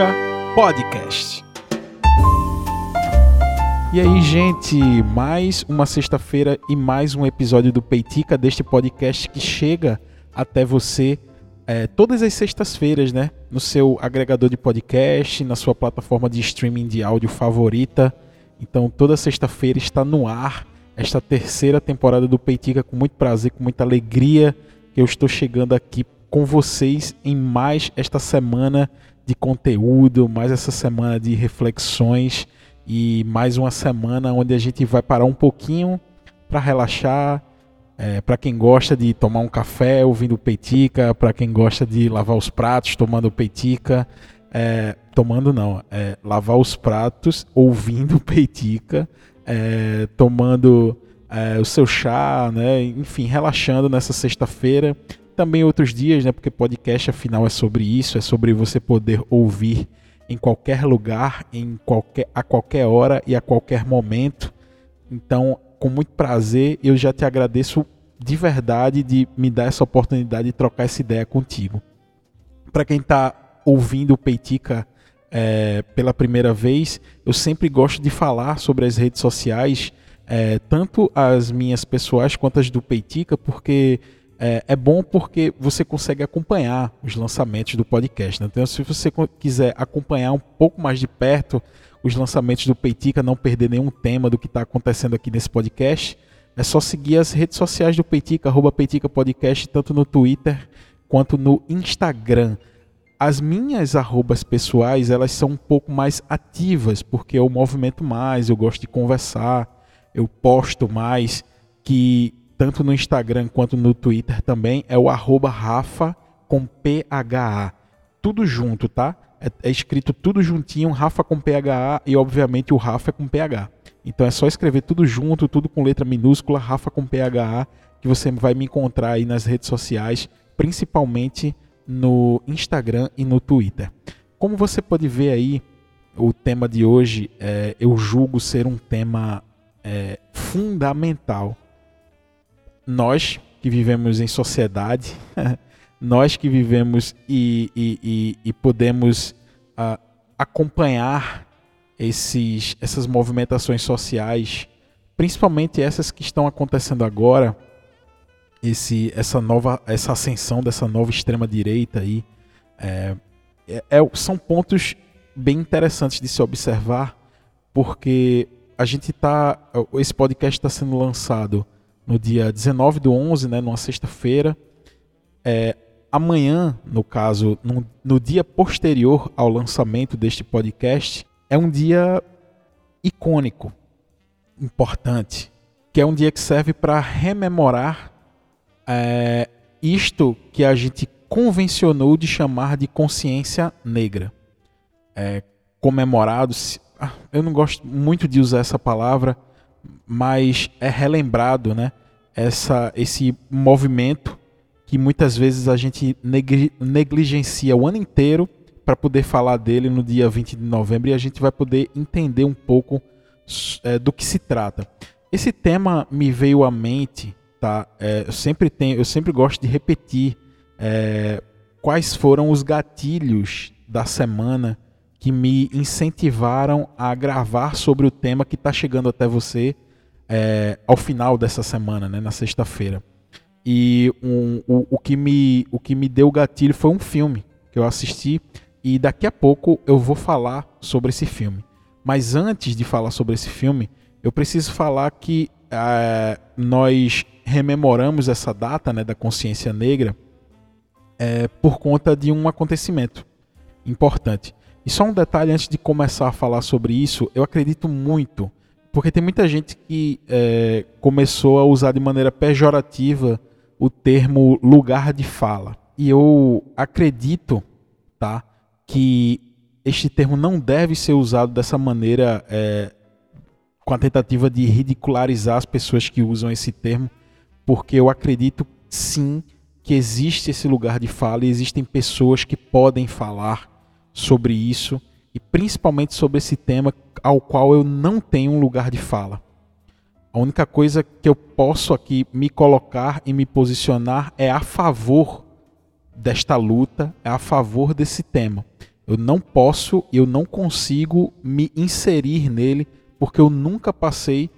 Peitica Podcast. E aí, gente, mais uma sexta-feira e mais um episódio do Peitica deste podcast que chega até você é, todas as sextas-feiras, né? No seu agregador de podcast, na sua plataforma de streaming de áudio favorita. Então, toda sexta-feira está no ar esta terceira temporada do Peitica com muito prazer, com muita alegria que eu estou chegando aqui com vocês em mais esta semana de conteúdo, mais essa semana de reflexões e mais uma semana onde a gente vai parar um pouquinho para relaxar. É, para quem gosta de tomar um café ouvindo peitica, para quem gosta de lavar os pratos tomando peitica, é, tomando não, é, lavar os pratos ouvindo peitica, é, tomando é, o seu chá, né? enfim, relaxando nessa sexta-feira também outros dias, né? Porque podcast afinal é sobre isso, é sobre você poder ouvir em qualquer lugar, em qualquer, a qualquer hora e a qualquer momento. Então, com muito prazer, eu já te agradeço de verdade de me dar essa oportunidade de trocar essa ideia contigo. Para quem está ouvindo o Peitica é, pela primeira vez, eu sempre gosto de falar sobre as redes sociais, é, tanto as minhas pessoais quanto as do Peitica, porque é, é, bom porque você consegue acompanhar os lançamentos do podcast. Né? Então, se você quiser acompanhar um pouco mais de perto os lançamentos do Peitica, não perder nenhum tema do que está acontecendo aqui nesse podcast, é só seguir as redes sociais do Peitica, arroba Peitica Podcast, tanto no Twitter quanto no Instagram. As minhas arrobas pessoais, elas são um pouco mais ativas, porque eu movimento mais, eu gosto de conversar, eu posto mais, que tanto no Instagram quanto no Twitter também, é o arroba Rafa com PHA. Tudo junto, tá? É, é, escrito tudo juntinho, Rafa com PHA e obviamente o Rafa é com PH. Então é só escrever tudo junto, tudo com letra minúscula, Rafa com PHA, que você vai me encontrar aí nas redes sociais, principalmente no Instagram e no Twitter. Como você pode ver aí, o tema de hoje é, eu julgo ser um tema é, fundamental nós que vivemos em sociedade, nós que vivemos e, e, e, e podemos uh, acompanhar esses, essas movimentações sociais, principalmente essas que estão acontecendo agora, esse, essa nova, essa ascensão dessa nova extrema direita aí, é, é, é são pontos bem interessantes de se observar, porque a gente está, esse podcast está sendo lançado no dia 19 do 11, né, numa sexta-feira. É, amanhã, no caso, no, no dia posterior ao lançamento deste podcast, é um dia icônico, importante, que é um dia que serve para rememorar é, isto que a gente convencionou de chamar de consciência negra. É, comemorado, ah, eu não gosto muito de usar essa palavra, mas é relembrado, né? essa, esse movimento que muitas vezes a gente negligencia o ano inteiro para poder falar dele no dia 20 de novembro e a gente vai poder entender um pouco é, do que se trata. Esse tema me veio à mente, tá? É, eu sempre tenho, eu sempre gosto de repetir é, quais foram os gatilhos da semana que me incentivaram a gravar sobre o tema que está chegando até você é, ao final dessa semana, né, na sexta-feira. E um, o, o, que me, o que me deu gatilho foi um filme que eu assisti e daqui a pouco eu vou falar sobre esse filme. Mas antes de falar sobre esse filme, eu preciso falar que é, nós rememoramos essa data né, da consciência negra é, por conta de um acontecimento importante. E só um detalhe antes de começar a falar sobre isso, eu acredito muito porque tem muita gente que é, começou a usar de maneira pejorativa o termo lugar de fala. E eu acredito tá, que este termo não deve ser usado dessa maneira é, com a tentativa de ridicularizar as pessoas que usam esse termo, porque eu acredito sim que existe esse lugar de fala e existem pessoas que podem falar sobre isso e principalmente sobre esse tema ao qual eu não tenho um lugar de fala. A única coisa que eu posso aqui me colocar e me posicionar é a favor desta luta, é a favor desse tema. Eu não posso, eu não consigo me inserir nele porque eu nunca passei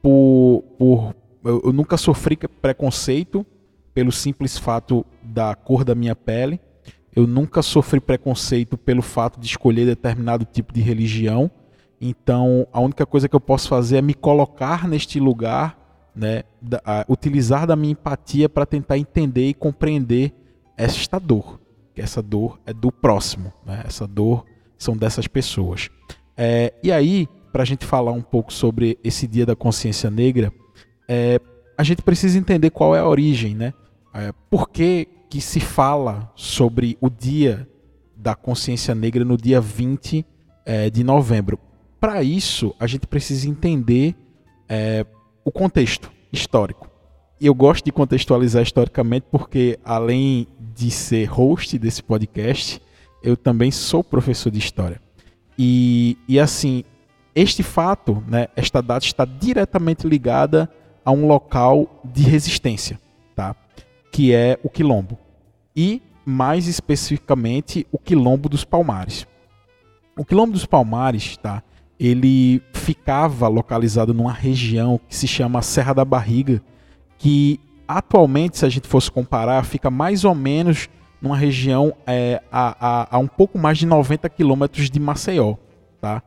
por, por eu, eu nunca sofri preconceito pelo simples fato da cor da minha pele. Eu nunca sofri preconceito pelo fato de escolher determinado tipo de religião. Então, a única coisa que eu posso fazer é me colocar neste lugar, né, da, a, utilizar da minha empatia para tentar entender e compreender esta dor. Que essa dor é do próximo, né? essa dor são dessas pessoas. É, e aí, para a gente falar um pouco sobre esse Dia da Consciência Negra, é, a gente precisa entender qual é a origem, né? É, por que, que se fala sobre o Dia da Consciência Negra no dia 20 é, de novembro? Para isso, a gente precisa entender é, o contexto histórico. Eu gosto de contextualizar historicamente porque, além de ser host desse podcast, eu também sou professor de história. E, e assim, este fato, né, esta data está diretamente ligada a um local de resistência que é o Quilombo. E, mais especificamente, o Quilombo dos Palmares. O Quilombo dos Palmares, tá? Ele ficava localizado numa região que se chama Serra da Barriga, que atualmente, se a gente fosse comparar, fica mais ou menos numa região é, a, a, a, um pouco mais de 90 quilômetros de Maceió, tá?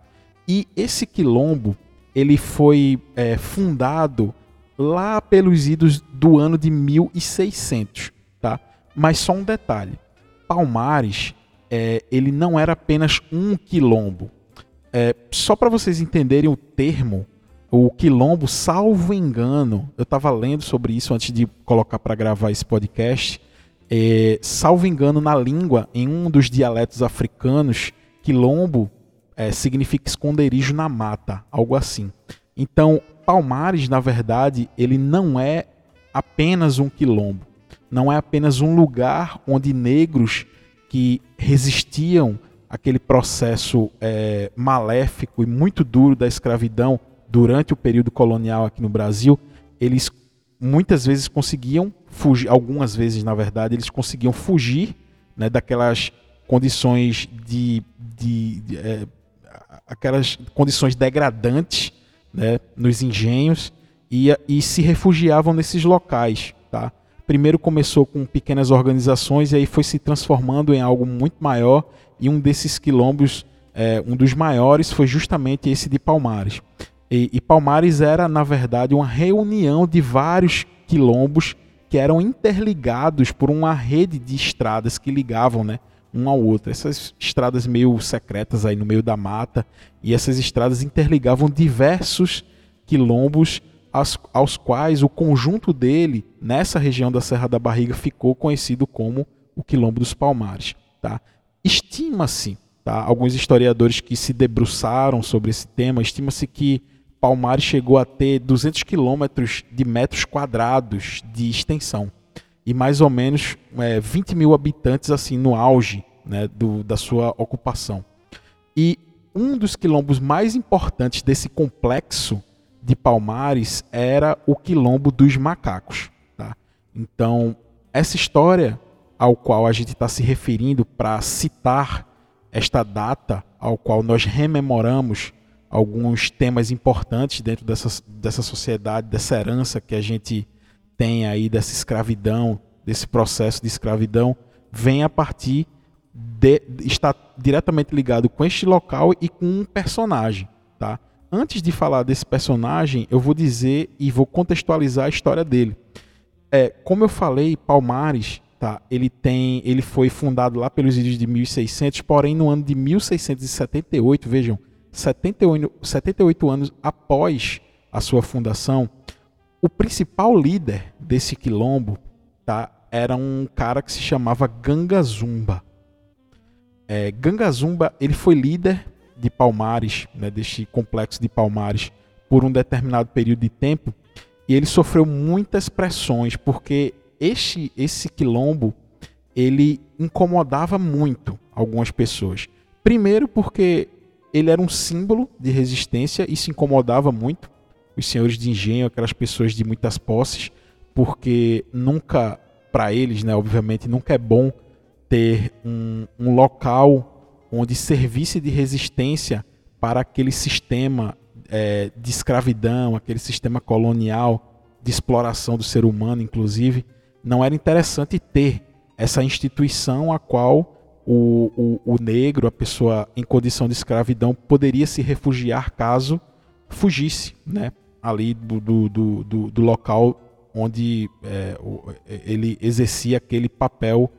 E esse quilombo ele foi é, fundado lá pelos idos do ano de 1600, tá? Mas só um detalhe: Palmares, é, ele não era apenas um quilombo. É, só para vocês entenderem o termo, o quilombo, salvo engano, eu estava lendo sobre isso antes de colocar para gravar esse podcast. É, salvo engano, na língua, em um dos dialetos africanos, quilombo é, significa esconderijo na mata, algo assim. Então, Palmares, na verdade, ele não é apenas um quilombo, não é apenas um lugar onde negros que resistiam àquele processo é, maléfico e muito duro da escravidão durante o período colonial aqui no Brasil, eles muitas vezes conseguiam fugir, algumas vezes na verdade, eles conseguiam fugir né, daquelas condições de, de, de é, aquelas condições degradantes né, nos engenhos e, e se refugiavam nesses locais. Tá? Primeiro começou com pequenas organizações e aí foi se transformando em algo muito maior e um desses quilombos, é, um dos maiores, foi justamente esse de Palmares. E, e Palmares era, na verdade, uma reunião de vários quilombos que eram interligados por uma rede de estradas que ligavam, né? Um ao outro. Essas estradas meio secretas aí no meio da mata, e essas estradas interligavam diversos quilombos aos, quais o conjunto dele, nessa região da Serra da Barriga, ficou conhecido como o Quilombo dos Palmares. Tá? Estima-se, tá? alguns historiadores que se debruçaram sobre esse tema, estima-se que Palmares chegou a ter 200 quilômetros de metros quadrados de extensão e mais ou menos é, 20 mil habitantes assim no auge né, do, da sua ocupação. E um dos quilombos mais importantes desse complexo de Palmares era o quilombo dos macacos. Tá? Então, essa história ao qual a gente está se referindo para citar esta data ao qual nós rememoramos alguns temas importantes dentro dessa, dessa sociedade, dessa herança que a gente tem aí dessa escravidão, desse processo de escravidão, vem a partir de está diretamente ligado com este local e com um personagem, tá? Antes de falar desse personagem, eu vou dizer e vou contextualizar a história dele. É, como eu falei, Palmares, tá? Ele tem, ele foi fundado lá pelos idos de 1600, porém no ano de 1678, vejam, 78, 78 anos após a sua fundação, o principal líder desse quilombo tá, era um cara que se chamava Ganga Zumba. É, Ganga Zumba ele foi líder de Palmares, né, deste complexo de Palmares, por um determinado período de tempo, e ele sofreu muitas pressões, porque este, esse quilombo ele incomodava muito algumas pessoas. Primeiro porque ele era um símbolo de resistência e se incomodava muito os senhores de engenho, aquelas pessoas de muitas posses, porque nunca, para eles, né, obviamente, nunca é bom ter um, um local onde servisse de resistência para aquele sistema é, de escravidão, aquele sistema colonial de exploração do ser humano, inclusive, não era interessante ter essa instituição a qual o, o, o negro, a pessoa em condição de escravidão, poderia se refugiar caso fugisse né, ali do, do, do, do local onde é, ele exercia aquele papel,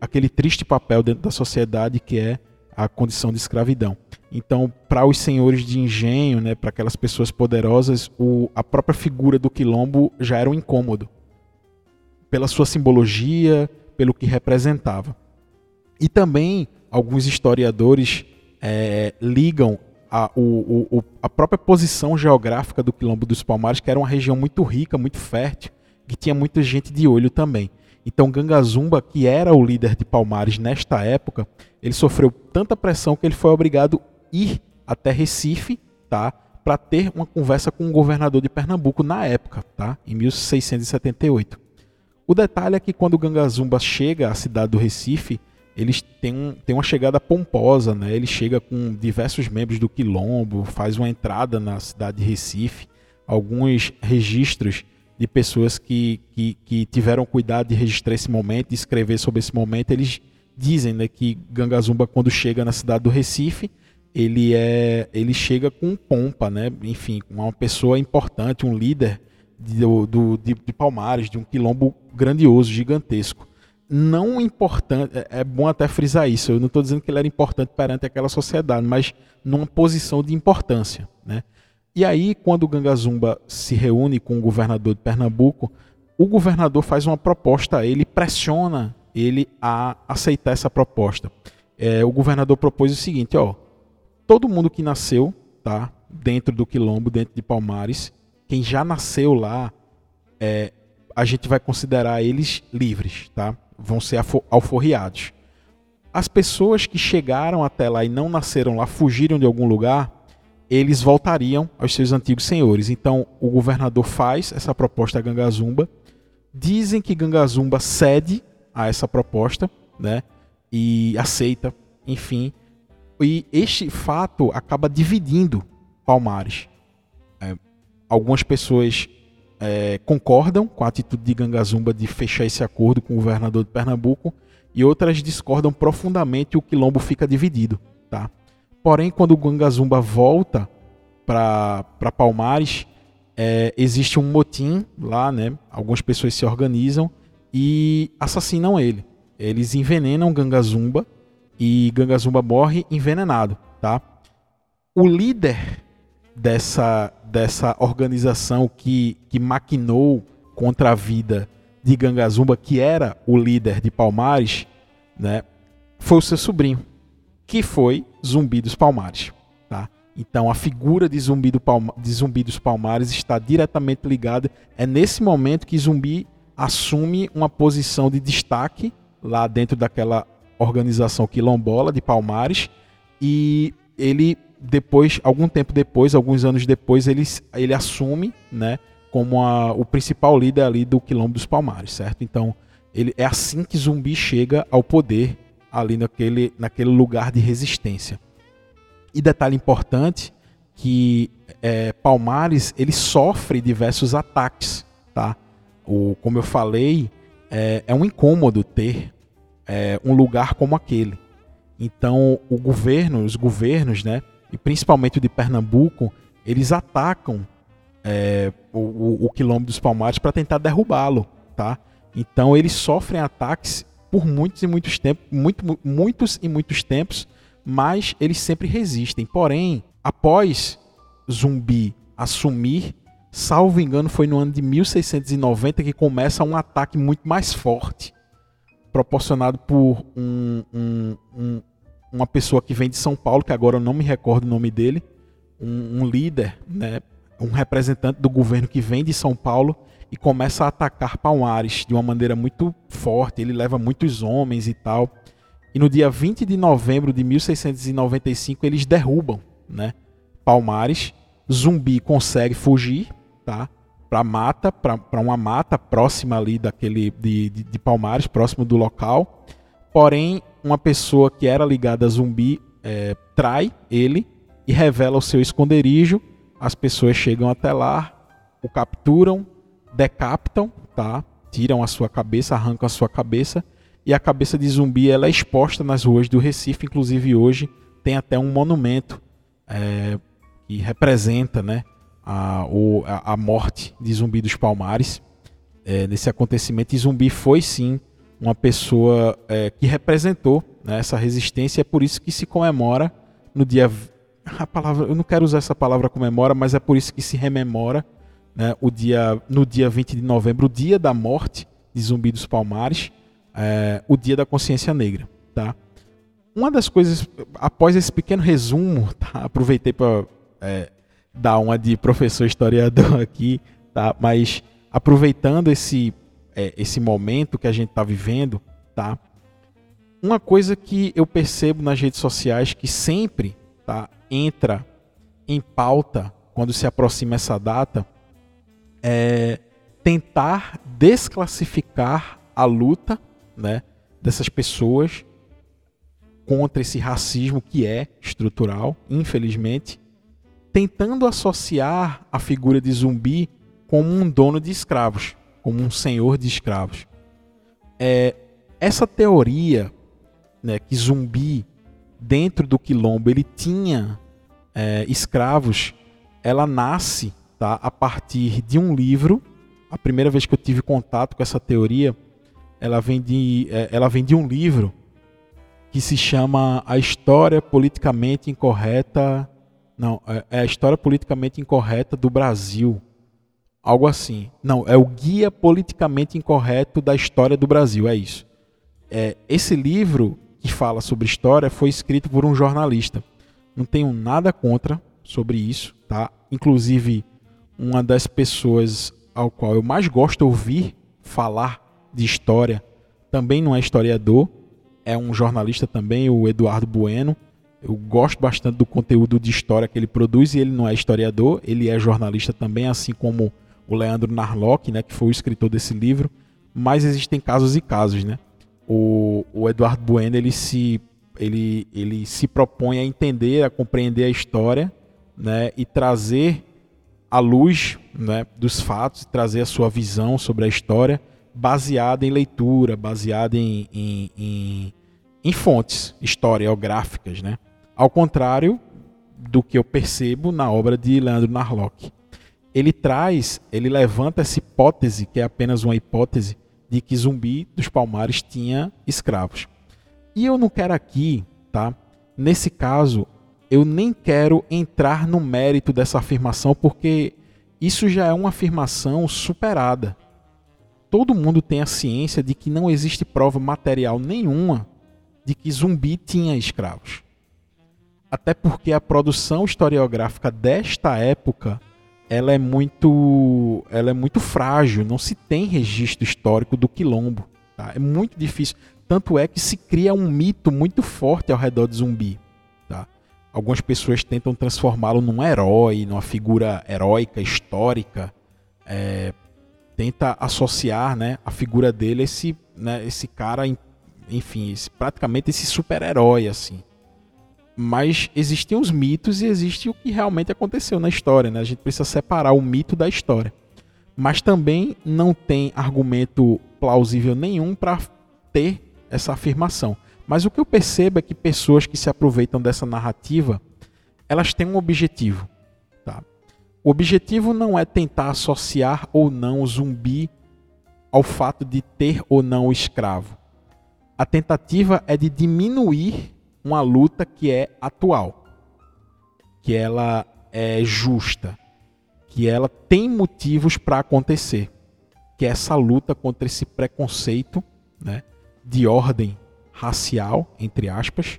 aquele triste papel dentro da sociedade que é a condição de escravidão. Então, para os senhores de engenho, né, para aquelas pessoas poderosas, o, a própria figura do quilombo já era um incômodo, pela sua simbologia, pelo que representava. E também alguns historiadores é, ligam a, o, o, a própria posição geográfica do Quilombo dos Palmares, que era uma região muito rica, muito fértil, que tinha muita gente de olho também. Então Gangazumba, que era o líder de Palmares nesta época, ele sofreu tanta pressão que ele foi obrigado a ir até Recife, tá? Para ter uma conversa com o governador de Pernambuco na época, tá? Em 1678. O detalhe é que quando Gangazumba chega à cidade do Recife, eles têm, têm uma chegada pomposa, né? Ele chega com diversos membros do Quilombo, faz uma entrada na cidade de Recife, alguns registros de pessoas que, que, que tiveram cuidado de registrar esse momento, de escrever sobre esse momento, eles dizem né, que Gangazumba, quando chega na cidade do Recife, ele é ele chega com pompa, né? Enfim, uma pessoa importante, um líder de, do, de, de Palmares, de um quilombo grandioso, gigantesco não importante, é, é bom até frisar isso, eu não estou dizendo que ele era importante perante aquela sociedade, mas numa posição de importância. Né? E aí, quando o Gangazumba se reúne com o governador de Pernambuco, o governador faz uma proposta a ele, pressiona ele a aceitar essa proposta. É, o governador propôs o seguinte: ó, todo mundo que nasceu tá, dentro do Quilombo, dentro de Palmares, quem já nasceu lá, é, a gente vai considerar eles livres. Tá? Vão ser alforriados. As pessoas que chegaram até lá e não nasceram lá, fugiram de algum lugar, eles voltariam aos seus antigos senhores. Então, o governador faz essa proposta a Gangazumba. Dizem que Gangazumba cede a essa proposta, né? E aceita, enfim. E este fato acaba dividindo Palmares. É, algumas pessoas é, concordam com a atitude de Gangazumba de fechar esse acordo com o governador de Pernambuco e outras discordam profundamente e o quilombo fica dividido. Tá? Porém, quando o Gangazumba volta para Palmares, é, existe um motim lá, né? algumas pessoas se organizam e assassinam ele. Eles envenenam Gangazumba e Gangazumba morre envenenado. Tá? O líder dessa, dessa organização que, que maquinou contra a vida de Gangazumba, que era o líder de Palmares, né, foi o seu sobrinho, que foi Zumbi dos Palmares. Tá? Então a figura de Zumbi, do Palma, de Zumbi dos Palmares está diretamente ligada. É nesse momento que Zumbi assume uma posição de destaque lá dentro daquela organização quilombola de Palmares e ele depois, algum tempo depois, alguns anos depois, ele, ele assume, né, como a, o principal líder ali do Quilombo dos Palmares, certo? Então, ele é assim que Zumbi chega ao poder ali naquele, naquele lugar de resistência. E detalhe importante que é, Palmares ele sofre diversos ataques, tá? O, como eu falei, é, é um incômodo ter é, um lugar como aquele. Então, o governo, os governos, né, e principalmente de Pernambuco, eles atacam é, o, o, o quilombo dos Palmares para tentar derrubá-lo, tá? Então eles sofrem ataques por muitos e muitos tempos, muito, muitos e muitos tempos, mas eles sempre resistem. Porém, após Zumbi assumir, salvo engano, foi no ano de 1690 que começa um ataque muito mais forte, proporcionado por um, um, um, uma pessoa que vem de São Paulo, que agora eu não me recordo o nome dele, um, um líder, né, um representante do governo que vem de São Paulo e começa a atacar Palmares de uma maneira muito forte. Ele leva muitos homens e tal. E no dia 20 de novembro de 1695 eles derrubam, né, Palmares. Zumbi consegue fugir, tá? Para mata, para uma mata próxima ali daquele de, de, de Palmares, próximo do local. Porém, uma pessoa que era ligada a zumbi é, trai ele e revela o seu esconderijo. As pessoas chegam até lá, o capturam, decapitam, tá? Tiram a sua cabeça, arrancam a sua cabeça e a cabeça de zumbi ela é exposta nas ruas do Recife, inclusive hoje tem até um monumento é, que representa, né, a, o, a, morte de Zumbi dos Palmares é, nesse acontecimento. E Zumbi foi sim uma pessoa é, que representou né, essa resistência. É por isso que se comemora no dia a palavra, eu não quero usar essa palavra comemora, mas é por isso que se rememora né, o dia, no dia 20 de novembro, o dia da morte de Zumbi dos Palmares, é, o dia da consciência negra. Tá? Uma das coisas, após esse pequeno resumo, tá, aproveitei para é, dar uma de professor historiador aqui, tá? mas aproveitando esse, é, esse momento que a gente está vivendo, tá? uma coisa que eu percebo nas redes sociais que sempre tá, entra em pauta quando se aproxima essa data é tentar desclassificar a luta né, dessas pessoas contra esse racismo que é estrutural, infelizmente, tentando associar a figura de zumbi como um dono de escravos, como um senhor de escravos. É, essa teoria né, que zumbi dentro do quilombo ele tinha é, escravos, ela nasce tá, a partir de um livro. A primeira vez que eu tive contato com essa teoria, ela vem de, é, ela vem de um livro que se chama A História Politicamente Incorreta. Não, é, é a História Politicamente Incorreta do Brasil. Algo assim. Não, é o Guia Politicamente Incorreto da História do Brasil, é isso. É, esse livro que fala sobre história foi escrito por um jornalista. Não tenho nada contra sobre isso, tá? Inclusive, uma das pessoas ao qual eu mais gosto de ouvir falar de história também não é historiador, é um jornalista também, o Eduardo Bueno. Eu gosto bastante do conteúdo de história que ele produz e ele não é historiador, ele é jornalista também, assim como o Leandro Narlock, né, que foi o escritor desse livro. Mas existem casos e casos, né? o, o Eduardo Bueno ele se, ele, ele se propõe a entender, a compreender a história né, e trazer a luz né, dos fatos, trazer a sua visão sobre a história baseada em leitura, baseada em, em, em, em fontes historiográficas. Né? Ao contrário do que eu percebo na obra de Leandro Narlock. Ele traz, ele levanta essa hipótese, que é apenas uma hipótese, de que Zumbi dos Palmares tinha escravos. E eu não quero aqui, tá? Nesse caso, eu nem quero entrar no mérito dessa afirmação porque isso já é uma afirmação superada. Todo mundo tem a ciência de que não existe prova material nenhuma de que Zumbi tinha escravos. Até porque a produção historiográfica desta época ela é muito ela é muito frágil, não se tem registro histórico do quilombo, tá? É muito difícil, tanto é que se cria um mito muito forte ao redor de Zumbi, tá? Algumas pessoas tentam transformá-lo num herói, numa figura heróica, histórica, é, tenta associar, né, a figura dele esse, né, esse cara, enfim, esse, praticamente esse super-herói assim mas existem os mitos e existe o que realmente aconteceu na história. Né? A gente precisa separar o mito da história. Mas também não tem argumento plausível nenhum para ter essa afirmação. Mas o que eu percebo é que pessoas que se aproveitam dessa narrativa, elas têm um objetivo. Tá? O objetivo não é tentar associar ou não o zumbi ao fato de ter ou não o escravo. A tentativa é de diminuir uma luta que é atual, que ela é justa, que ela tem motivos para acontecer, que é essa luta contra esse preconceito, né, de ordem racial, entre aspas,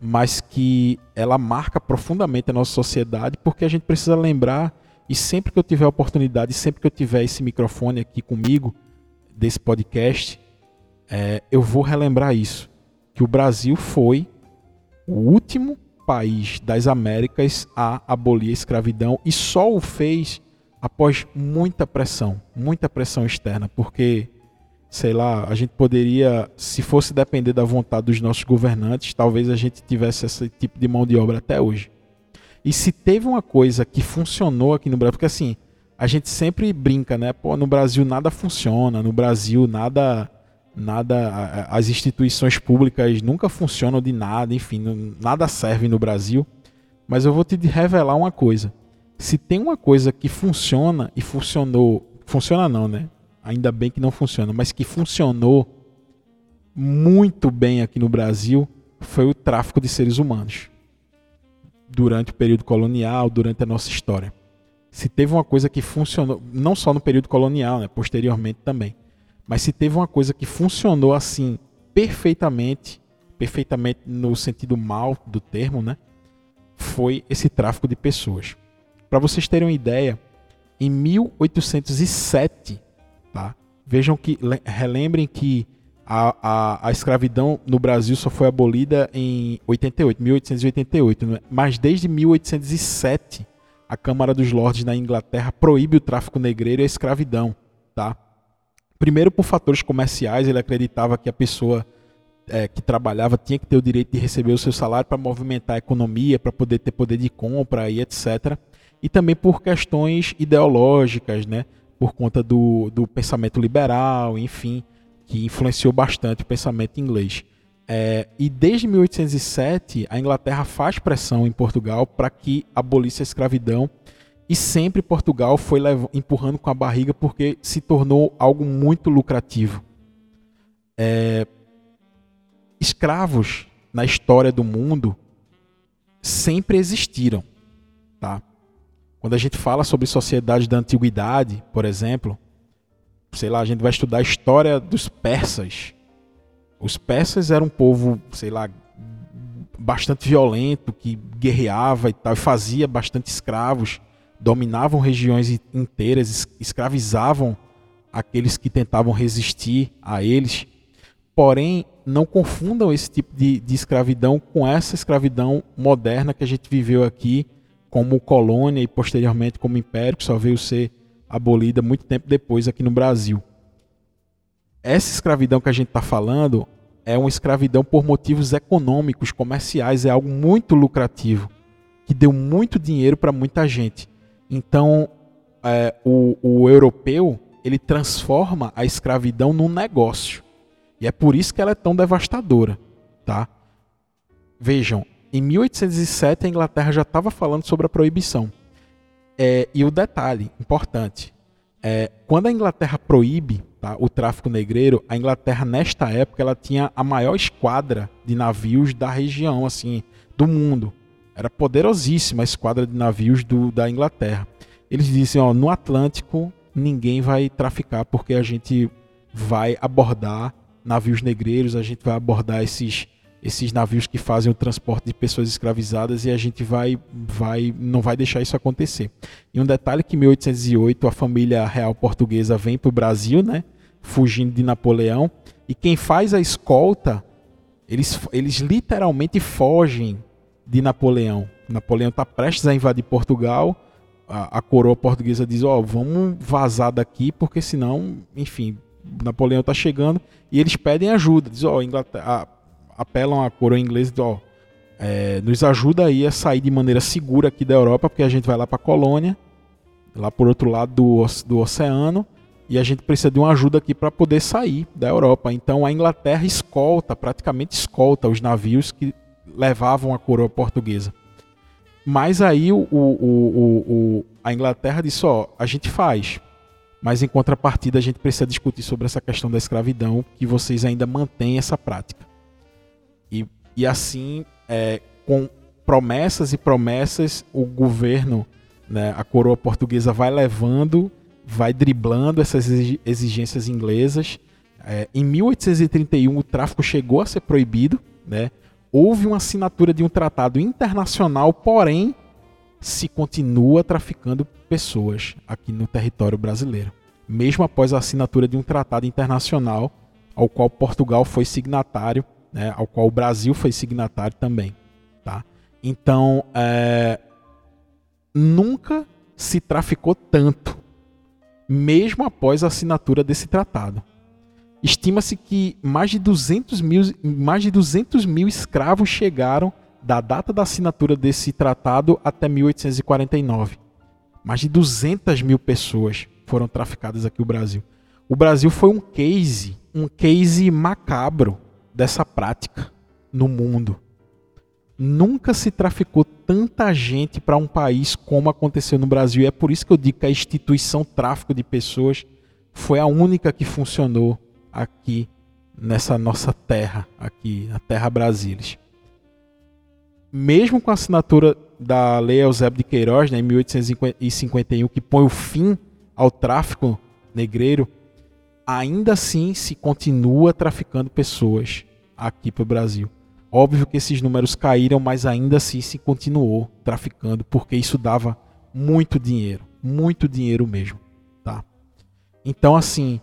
mas que ela marca profundamente a nossa sociedade, porque a gente precisa lembrar e sempre que eu tiver oportunidade, sempre que eu tiver esse microfone aqui comigo desse podcast, é, eu vou relembrar isso, que o Brasil foi o último país das Américas a abolir a escravidão e só o fez após muita pressão, muita pressão externa, porque sei lá, a gente poderia, se fosse depender da vontade dos nossos governantes, talvez a gente tivesse esse tipo de mão de obra até hoje. E se teve uma coisa que funcionou aqui no Brasil, porque assim, a gente sempre brinca, né? Pô, no Brasil nada funciona, no Brasil nada nada as instituições públicas nunca funcionam de nada, enfim, nada serve no Brasil. Mas eu vou te revelar uma coisa. Se tem uma coisa que funciona e funcionou, funciona não, né? Ainda bem que não funciona, mas que funcionou muito bem aqui no Brasil foi o tráfico de seres humanos. Durante o período colonial, durante a nossa história se teve uma coisa que funcionou, não só no período colonial, né, posteriormente também, mas se teve uma coisa que funcionou assim perfeitamente, perfeitamente no sentido mal do termo, né, foi esse tráfico de pessoas. Para vocês terem uma ideia, em 1807, tá? Vejam que relembrem que a, a, a, escravidão no Brasil só foi abolida em 88, 1888, né? mas desde 1807 a Câmara dos Lordes na Inglaterra proíbe o tráfico negreiro e a escravidão, tá? Primeiro por fatores comerciais, ele acreditava que a pessoa é, que trabalhava tinha que ter o direito de receber o seu salário para movimentar a economia, para poder ter poder de compra e etc. E também por questões ideológicas, né? Por conta do, do pensamento liberal, enfim, que influenciou bastante o pensamento inglês. É, e desde 1807, a Inglaterra faz pressão em Portugal para que abolisse a escravidão. E sempre Portugal foi empurrando com a barriga porque se tornou algo muito lucrativo. É, escravos na história do mundo sempre existiram. Tá? Quando a gente fala sobre sociedades da antiguidade, por exemplo, sei lá, a gente vai estudar a história dos persas os persas eram um povo, sei lá, bastante violento, que guerreava e tal, e fazia bastante escravos, dominavam regiões inteiras, escravizavam aqueles que tentavam resistir a eles. Porém, não confundam esse tipo de, de escravidão com essa escravidão moderna que a gente viveu aqui, como colônia e posteriormente como império, que só veio ser abolida muito tempo depois aqui no Brasil essa escravidão que a gente está falando é uma escravidão por motivos econômicos, comerciais, é algo muito lucrativo, que deu muito dinheiro para muita gente. Então, é, o, o europeu ele transforma a escravidão num negócio. E é por isso que ela é tão devastadora. Tá? Vejam, em 1807 a Inglaterra já estava falando sobre a proibição. É, e o detalhe importante: é, quando a Inglaterra proíbe tá, o tráfico negreiro, a Inglaterra nesta época ela tinha a maior esquadra de navios da região, assim, do mundo. Era poderosíssima a esquadra de navios do, da Inglaterra. Eles dizem, ó, no Atlântico ninguém vai traficar porque a gente vai abordar navios negreiros, a gente vai abordar esses esses navios que fazem o transporte de pessoas escravizadas e a gente vai, vai não vai deixar isso acontecer. E um detalhe que em 1808 a família real portuguesa vem para o Brasil, né, fugindo de Napoleão, e quem faz a escolta, eles, eles literalmente fogem de Napoleão. Napoleão está prestes a invadir Portugal, a, a coroa portuguesa diz, ó, oh, vamos vazar daqui, porque senão, enfim, Napoleão está chegando, e eles pedem ajuda, diz, ó, oh, Inglaterra apelam à coroa inglesa ó, é, nos ajuda aí a sair de maneira segura aqui da Europa, porque a gente vai lá para a colônia, lá por outro lado do, do oceano, e a gente precisa de uma ajuda aqui para poder sair da Europa. Então a Inglaterra escolta, praticamente escolta os navios que levavam a coroa portuguesa. Mas aí o, o, o, a Inglaterra disse: ó, a gente faz, mas em contrapartida a gente precisa discutir sobre essa questão da escravidão, que vocês ainda mantêm essa prática. E, e assim, é, com promessas e promessas, o governo, né, a coroa portuguesa vai levando, vai driblando essas exigências inglesas. É, em 1831, o tráfico chegou a ser proibido. Né? Houve uma assinatura de um tratado internacional, porém, se continua traficando pessoas aqui no território brasileiro. Mesmo após a assinatura de um tratado internacional, ao qual Portugal foi signatário né, ao qual o Brasil foi signatário também. Tá? Então, é, nunca se traficou tanto, mesmo após a assinatura desse tratado. Estima-se que mais de, 200 mil, mais de 200 mil escravos chegaram da data da assinatura desse tratado até 1849. Mais de 200 mil pessoas foram traficadas aqui no Brasil. O Brasil foi um case, um case macabro dessa prática no mundo. Nunca se traficou tanta gente para um país como aconteceu no Brasil. E é por isso que eu digo que a instituição tráfico de pessoas foi a única que funcionou aqui nessa nossa terra, aqui na Terra Brasilis. Mesmo com a assinatura da Lei Eusébio de Queiroz, né, em 1851, que põe o fim ao tráfico negreiro, ainda assim se continua traficando pessoas aqui para o Brasil. Óbvio que esses números caíram, mas ainda assim se continuou traficando, porque isso dava muito dinheiro, muito dinheiro mesmo, tá? Então assim,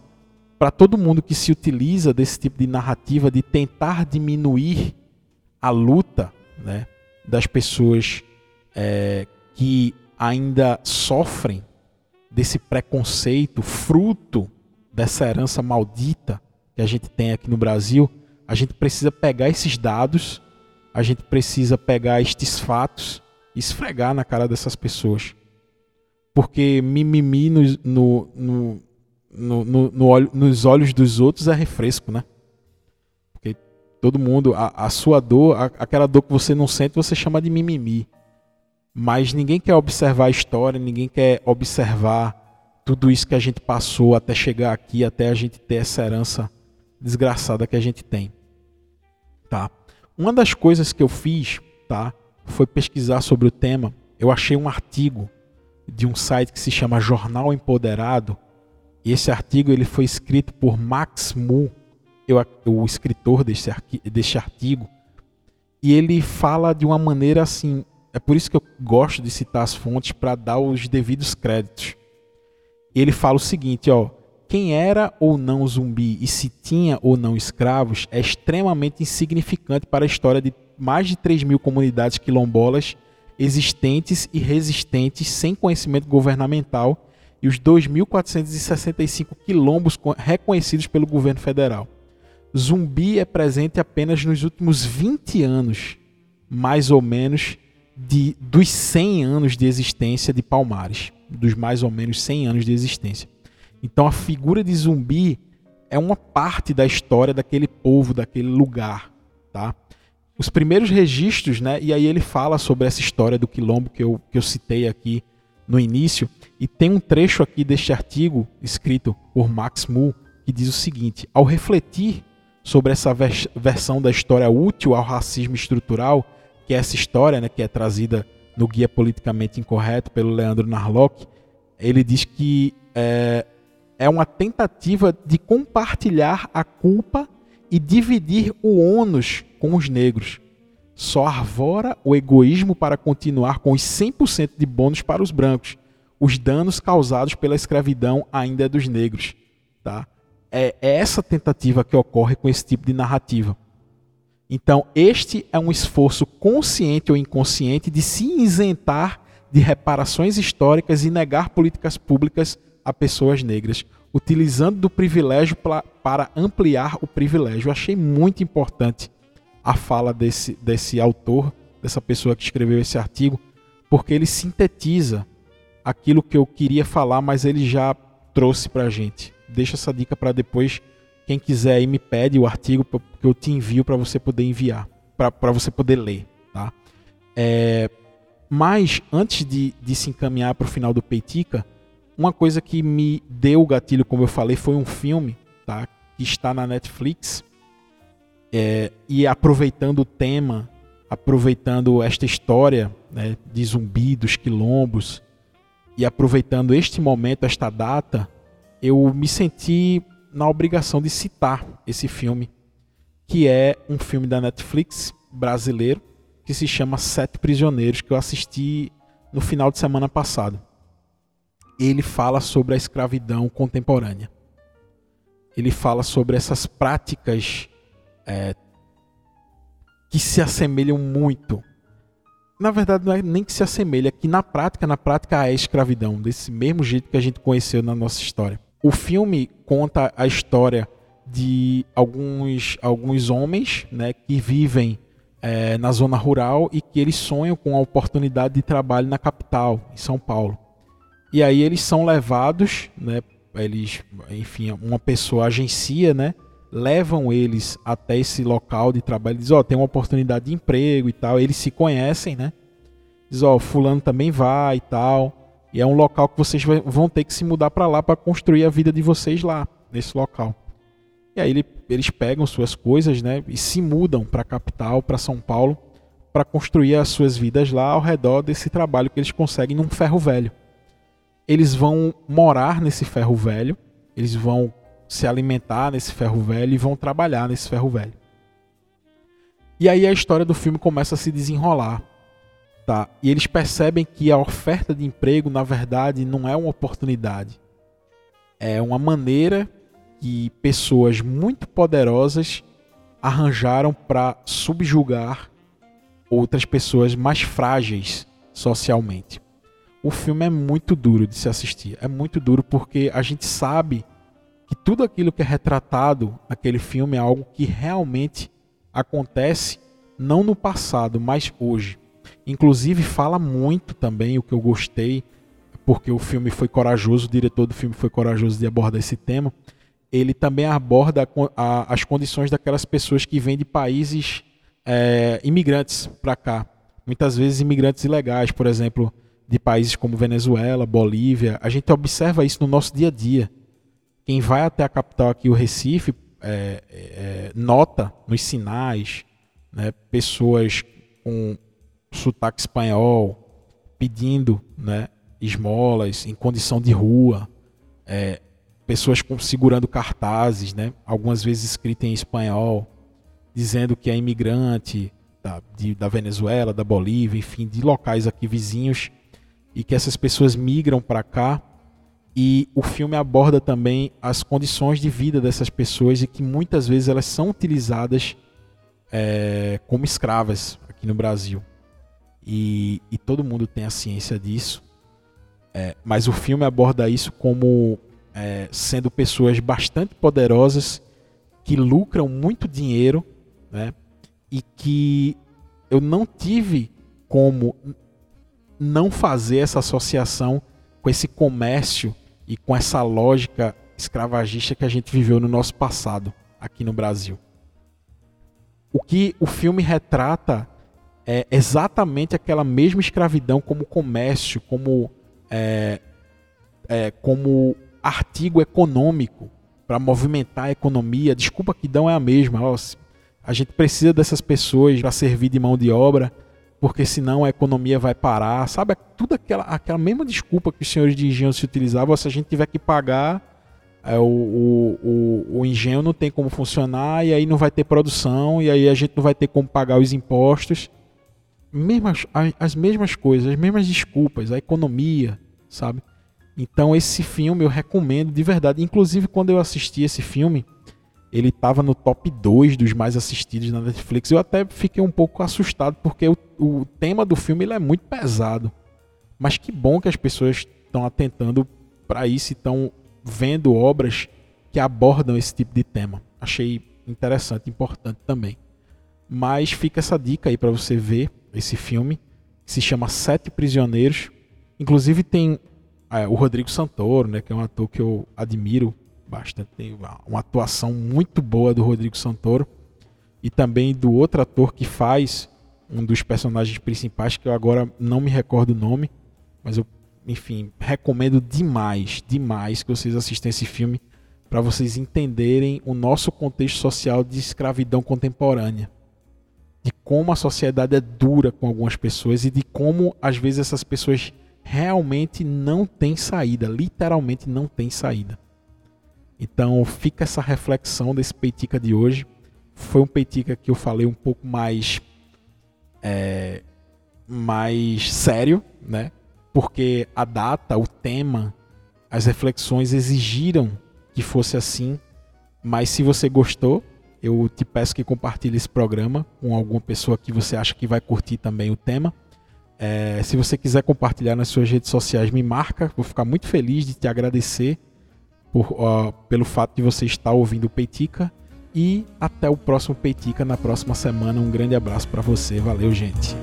para todo mundo que se utiliza desse tipo de narrativa de tentar diminuir a luta, né, das pessoas é, que ainda sofrem desse preconceito, fruto dessa herança maldita que a gente tem aqui no Brasil, a gente precisa pegar esses dados, a gente precisa pegar estes fatos e esfregar na cara dessas pessoas. Porque mimimi no, no, no, no, no, no olho, nos olhos dos outros é refresco, né? Porque todo mundo, a, a sua dor, a, aquela dor que você não sente, você chama de mimimi. Mas ninguém quer observar a história, ninguém quer observar tudo isso que a gente passou até chegar aqui, até a gente ter essa herança desgraçada que a gente tem. Tá? Uma das coisas que eu fiz, tá, foi pesquisar sobre o tema. Eu achei um artigo de um site que se chama Jornal Empoderado. E esse artigo ele foi escrito por Max Mu, eu, o escritor desse, desse artigo. E ele fala de uma maneira assim. É por isso que eu gosto de citar as fontes para dar os devidos créditos ele fala o seguinte, ó, quem era ou não zumbi e se tinha ou não escravos é extremamente insignificante para a história de mais de 3 mil comunidades quilombolas existentes e resistentes sem conhecimento governamental e os 2.465 quilombos reconhecidos pelo governo federal. Zumbi é presente apenas nos últimos 20 anos, mais ou menos, de, dos 100 anos de existência de Palmares dos mais ou menos 100 anos de existência. Então a figura de zumbi é uma parte da história daquele povo, daquele lugar, tá? Os primeiros registros, né? E aí ele fala sobre essa história do quilombo que eu, que eu citei aqui no início, e tem um trecho aqui deste artigo escrito por Max Mu que diz o seguinte: ao refletir sobre essa vers versão da história útil ao racismo estrutural, que é essa história, né, que é trazida no Guia Politicamente Incorreto, pelo Leandro Narlock, ele diz que é, é uma tentativa de compartilhar a culpa e dividir o ônus com os negros. Só arvora o egoísmo para continuar com os 100% de bônus para os brancos. Os danos causados pela escravidão ainda é dos negros. Tá? É, é essa tentativa que ocorre com esse tipo de narrativa. Então, este é um esforço consciente ou inconsciente de se isentar de reparações históricas e negar políticas públicas a pessoas negras, utilizando do privilégio para ampliar o privilégio. Eu achei muito importante a fala desse, desse autor, dessa pessoa que escreveu esse artigo, porque ele sintetiza aquilo que eu queria falar, mas ele já trouxe para a gente. Deixa essa dica para depois quem quiser aí me pede o artigo que eu te envio para você poder enviar, para você poder ler, tá? É, mas antes de, de se encaminhar para o final do Peitica, uma coisa que me deu o gatilho, como eu falei, foi um filme, tá? Que está na Netflix. É, e aproveitando o tema, aproveitando esta história né, de zumbi, dos quilombos, e aproveitando este momento, esta data, eu me senti na obrigação de citar esse filme, que é um filme da Netflix brasileiro, que se chama Sete Prisioneiros, que eu assisti no final de semana passado. Ele fala sobre a escravidão contemporânea. Ele fala sobre essas práticas é, que se assemelham muito. Na verdade, não é nem que se assemelha, é que na prática, na prática é escravidão, desse mesmo jeito que a gente conheceu na nossa história. O filme conta a história de alguns, alguns homens né, que vivem é, na zona rural e que eles sonham com a oportunidade de trabalho na capital, em São Paulo. E aí eles são levados, né, eles, enfim, uma pessoa agencia, né, levam eles até esse local de trabalho, diz, ó, oh, tem uma oportunidade de emprego e tal, eles se conhecem, né? Diz, ó, oh, fulano também vai e tal. E é um local que vocês vão ter que se mudar para lá para construir a vida de vocês lá, nesse local. E aí ele, eles pegam suas coisas, né, e se mudam para a capital, para São Paulo, para construir as suas vidas lá ao redor desse trabalho que eles conseguem num ferro velho. Eles vão morar nesse ferro velho, eles vão se alimentar nesse ferro velho e vão trabalhar nesse ferro velho. E aí a história do filme começa a se desenrolar. Tá? E eles percebem que a oferta de emprego, na verdade, não é uma oportunidade. É uma maneira que pessoas muito poderosas arranjaram para subjugar outras pessoas mais frágeis socialmente. O filme é muito duro de se assistir. É muito duro porque a gente sabe que tudo aquilo que é retratado naquele filme é algo que realmente acontece não no passado, mas hoje. Inclusive fala muito também o que eu gostei, porque o filme foi corajoso, o diretor do filme foi corajoso de abordar esse tema. Ele também aborda a, as condições daquelas pessoas que vêm de países é, imigrantes para cá. Muitas vezes imigrantes ilegais, por exemplo, de países como Venezuela, Bolívia. A gente observa isso no nosso dia a dia quem vai até a capital aqui, o Recife, é, é, nota nos sinais né, pessoas com sotaque espanhol pedindo né, esmolas em condição de rua, é, pessoas com, segurando cartazes, né, algumas vezes escritas em espanhol, dizendo que é imigrante da, de, da Venezuela, da Bolívia, enfim, de locais aqui vizinhos, e que essas pessoas migram para cá e o filme aborda também as condições de vida dessas pessoas e que muitas vezes elas são utilizadas é, como escravas aqui no Brasil. E, e, todo mundo tem a ciência disso. É, mas o filme aborda isso como é, sendo pessoas bastante poderosas que lucram muito dinheiro né, e que eu não tive como não fazer essa associação com esse comércio e com essa lógica escravagista que a gente viveu no nosso passado aqui no Brasil. O que o filme retrata é exatamente aquela mesma escravidão como comércio, como, é, é, como artigo econômico para movimentar a economia. Desculpa que dão é a mesma. A gente precisa dessas pessoas para servir de mão de obra porque senão a economia vai parar, sabe? Tudo aquela, aquela mesma desculpa que os senhores de engenho se utilizavam, se a gente tiver que pagar, é, o, o, o, o, engenho não tem como funcionar, e aí não vai ter produção, e aí a gente não vai ter como pagar os impostos. Mesmas, as, as mesmas coisas, as mesmas desculpas, a economia, sabe? Então esse filme eu recomendo de verdade. Inclusive quando eu assisti esse filme, ele estava no top 2 dos mais assistidos na Netflix. Eu até fiquei um pouco assustado porque o, o tema do filme ele é muito pesado. Mas que bom que as pessoas estão atentando para isso e estão vendo obras que abordam esse tipo de tema. Achei interessante, importante também. Mas fica essa dica aí para você ver esse filme, que se chama Sete Prisioneiros. Inclusive tem é, o Rodrigo Santoro, né, que é um ator que eu admiro bastante. Tem uma atuação muito boa do Rodrigo Santoro e também do outro ator que faz um dos personagens principais, que eu agora não me recordo o nome, mas eu, enfim, recomendo demais, demais que vocês assistam esse filme para vocês entenderem o nosso contexto social de escravidão contemporânea. De como a sociedade é dura com algumas pessoas e de como às vezes essas pessoas realmente não têm saída, literalmente não têm saída. Então fica essa reflexão desse peitica de hoje. Foi um peitica que eu falei um pouco mais é, mais sério, né? Porque a data, o tema, as reflexões exigiram que fosse assim. Mas se você gostou, eu te peço que compartilhe esse programa com alguma pessoa que você acha que vai curtir também o tema. É, se você quiser compartilhar nas suas redes sociais, me marca. Vou ficar muito feliz de te agradecer por, uh, pelo fato de você estar ouvindo o Peitica. E até o próximo Peitica na próxima semana. Um grande abraço para você. Valeu, gente.